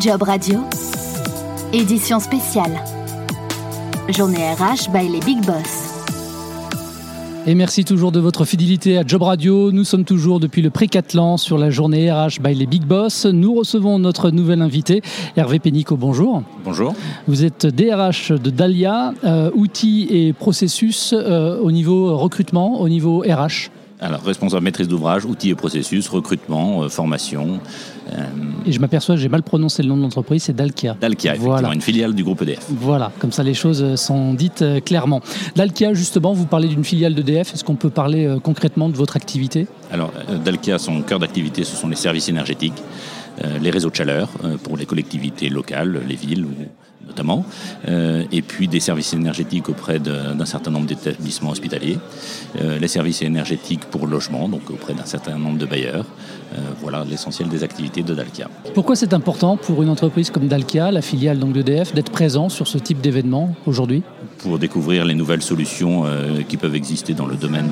Job Radio, édition spéciale. Journée RH by les Big Boss. Et merci toujours de votre fidélité à Job Radio. Nous sommes toujours depuis le Précatlan sur la journée RH by les Big Boss. Nous recevons notre nouvel invité, Hervé Pénicaud. Bonjour. Bonjour. Vous êtes DRH de Dalia, euh, outils et processus euh, au niveau recrutement, au niveau RH. Alors, responsable maîtrise d'ouvrage, outils et processus, recrutement, euh, formation. Et je m'aperçois, j'ai mal prononcé le nom de l'entreprise, c'est Dalkia. Dalkia, effectivement, Voilà. une filiale du groupe EDF. Voilà, comme ça les choses sont dites euh, clairement. Dalkia, justement, vous parlez d'une filiale d'EDF. Est-ce qu'on peut parler euh, concrètement de votre activité? Alors, euh, Dalkia, son cœur d'activité, ce sont les services énergétiques, euh, les réseaux de chaleur euh, pour les collectivités locales, les villes notamment, euh, et puis des services énergétiques auprès d'un certain nombre d'établissements hospitaliers, euh, les services énergétiques pour le logement, donc auprès d'un certain nombre de bailleurs. Euh, voilà l'essentiel des activités de Dalkia. Pourquoi c'est important pour une entreprise comme Dalkia, la filiale d'EDF, d'être présent sur ce type d'événement aujourd'hui? Pour découvrir les nouvelles solutions euh, qui peuvent exister dans le domaine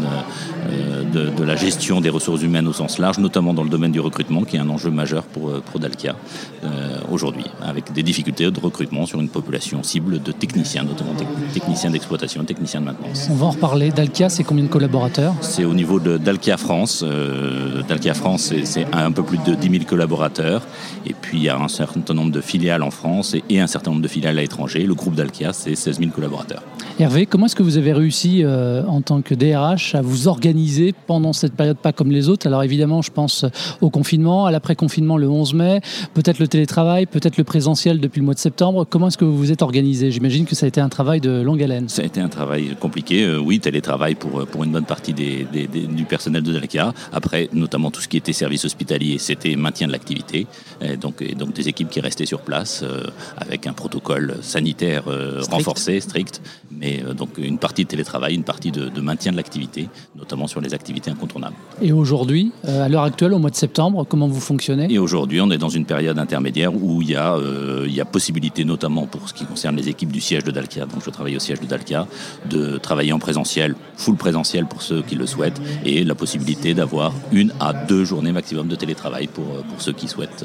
euh, de, de la gestion des ressources humaines au sens large, notamment dans le domaine du recrutement, qui est un enjeu majeur pour, euh, pour Dalkia euh, aujourd'hui, avec des difficultés de recrutement sur une population cible de techniciens, notamment tec- techniciens d'exploitation, techniciens de maintenance. On va en reparler. Dalkia, c'est combien de collaborateurs? C'est au niveau de Dalkia France. Euh, Dalkia France, c'est- un peu plus de 10 000 collaborateurs. Et puis, il y a un certain nombre de filiales en France et, et un certain nombre de filiales à l'étranger. Le groupe Dalkia, c'est 16 000 collaborateurs. Hervé, comment est-ce que vous avez réussi euh, en tant que DRH à vous organiser pendant cette période pas comme les autres? Alors évidemment, je pense au confinement, à l'après-confinement le 11 mai, peut-être le télétravail, peut-être le présentiel depuis le mois de septembre. Comment est-ce que vous vous êtes organisé? J'imagine que ça a été un travail de longue haleine. Ça a été un travail compliqué, euh, oui, télétravail pour, euh, pour une bonne partie des, des- des- du personnel de Dalkia. Après, notamment tout ce qui était service hospitalier, c'était maintien de l'activité. Et donc, et donc des équipes qui restaient sur place euh, avec un protocole sanitaire euh, Strict. renforcé, strict. Mais euh, donc une partie de télétravail, une partie de, de maintien de l'activité, notamment sur les activités incontournables. Et aujourd'hui, euh, à l'heure actuelle, au mois de septembre, comment vous fonctionnez? Et aujourd'hui, on est dans une période intermédiaire où il y, a, euh, il y a possibilité, notamment pour ce qui concerne les équipes du siège de Dalkia, donc je travaille au siège de Dalkia, de travailler en présentiel, full présentiel pour ceux qui le souhaitent, et la possibilité d'avoir une à deux journées maximum de télétravail pour, pour ceux qui souhaitent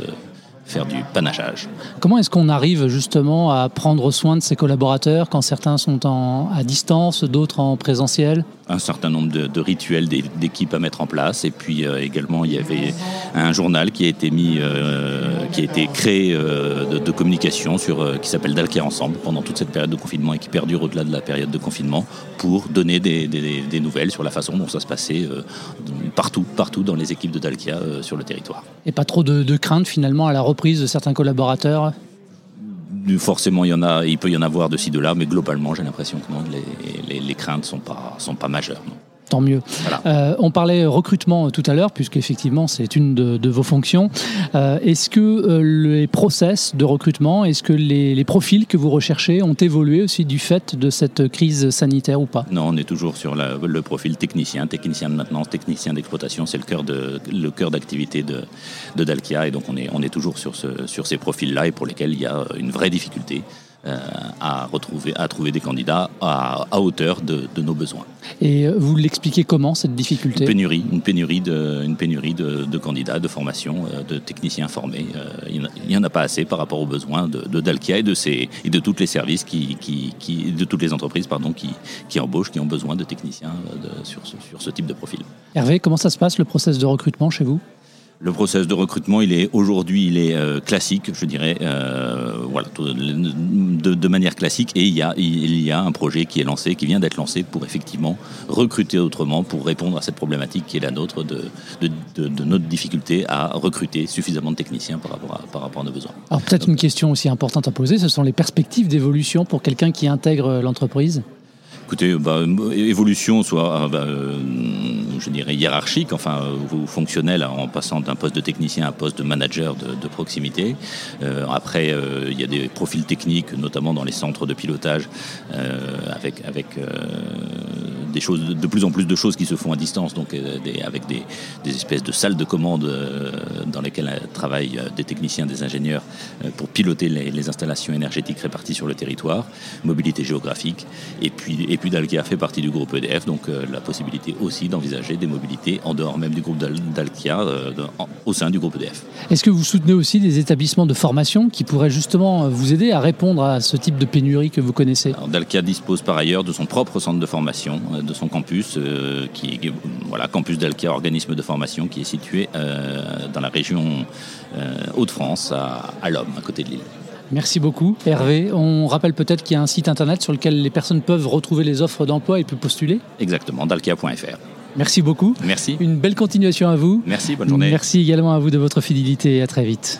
faire du panachage. Comment est-ce qu'on arrive justement à prendre soin de ses collaborateurs quand certains sont en, à distance, d'autres en présentiel? Un certain nombre de, de rituels d'é- d'équipes à mettre en place et puis euh, également il y avait un journal qui a été mis euh, qui a été créé euh, de, de communication sur qui s'appelle Dalkia ensemble pendant toute cette période de confinement et qui perdure au-delà de la période de confinement pour donner des, des- des nouvelles sur la façon dont ça se passait partout partout dans les équipes de Dalkia sur le territoire. Et pas trop de, de crainte finalement à la reprise de certains collaborateurs Forcément, il y en a, il peut y en avoir de ci de là, mais globalement, j'ai l'impression que non, les, craintes sont pas sont pas majeures. Tant mieux. Voilà. Euh, on parlait recrutement tout à l'heure, puisqu'effectivement c'est une de, de vos fonctions. Euh, est-ce que euh, les process de recrutement, est-ce que les, les profils que vous recherchez ont évolué aussi du fait de cette crise sanitaire ou pas? Non, on est toujours sur la- le profil technicien, technicien de maintenance, technicien d'exploitation. C'est le cœur de le cœur d'activité de, de Dalkia, et donc on est on est toujours sur ce, sur ces profils-là et pour lesquels il y a une vraie difficulté euh, à retrouver à trouver des candidats à, à hauteur de, de nos besoins. Et vous l'expliquez comment cette difficulté? Une pénurie, une pénurie de une pénurie de, de candidats, de formation, euh, de techniciens formés. Euh, il n'y en a pas assez par rapport aux besoins de, de Dalkia et de ses et de tous les services qui, qui, qui de toutes les entreprises pardon qui, qui embauchent, qui ont besoin de techniciens euh, sur ce, sur ce type de profil. Hervé, comment ça se passe le process de recrutement chez vous? Le process de recrutement, il est aujourd'hui, il est euh, classique, je dirais, euh, voilà, de, de manière classique. Et il y a, il y a un projet qui est lancé, qui vient d'être lancé pour effectivement recruter autrement, pour répondre à cette problématique qui est la nôtre de, de, de- de notre difficulté à recruter suffisamment de techniciens par rapport à, par rapport à nos besoins. Alors peut-être une question aussi importante à poser, ce sont les perspectives d'évolution pour quelqu'un qui intègre l'entreprise? Écoutez, bah, évolution, soit euh, bah, euh, je dirais hiérarchique, enfin euh, ou fonctionnelle, en passant d'un poste de technicien à un poste de manager de, de proximité. Euh, après, euh, il y a des profils techniques, notamment dans les centres de pilotage, avec avec des choses, de plus en plus de choses qui se font à distance, donc euh, des- avec des, des espèces de salles de commande euh, dans, lesquelles travaillent des techniciens, des ingénieurs pour piloter les, installations énergétiques réparties sur le territoire, mobilité géographique. Et puis, et puis Dalkia fait partie du groupe EDF, donc la possibilité aussi d'envisager des mobilités en dehors même du groupe Dalkia, au sein du groupe EDF. Est-ce que vous soutenez aussi des établissements de formation qui pourraient justement vous aider à répondre à ce type de pénurie que vous connaissez? Dalkia dispose par ailleurs de son propre centre de formation, de son campus, qui est voilà, campus Dalkia, organisme de formation qui est situé euh, dans la région euh, Hauts-de-France, à, à l'Homme, à côté de Lille. Merci beaucoup, Hervé. On rappelle peut-être qu'il y a un site internet sur lequel les personnes peuvent retrouver les offres d'emploi et puis postuler Exactement, dalkia.fr. Merci beaucoup. Merci. Une belle continuation à vous. Merci, bonne journée. Merci également à vous de votre fidélité et à très vite.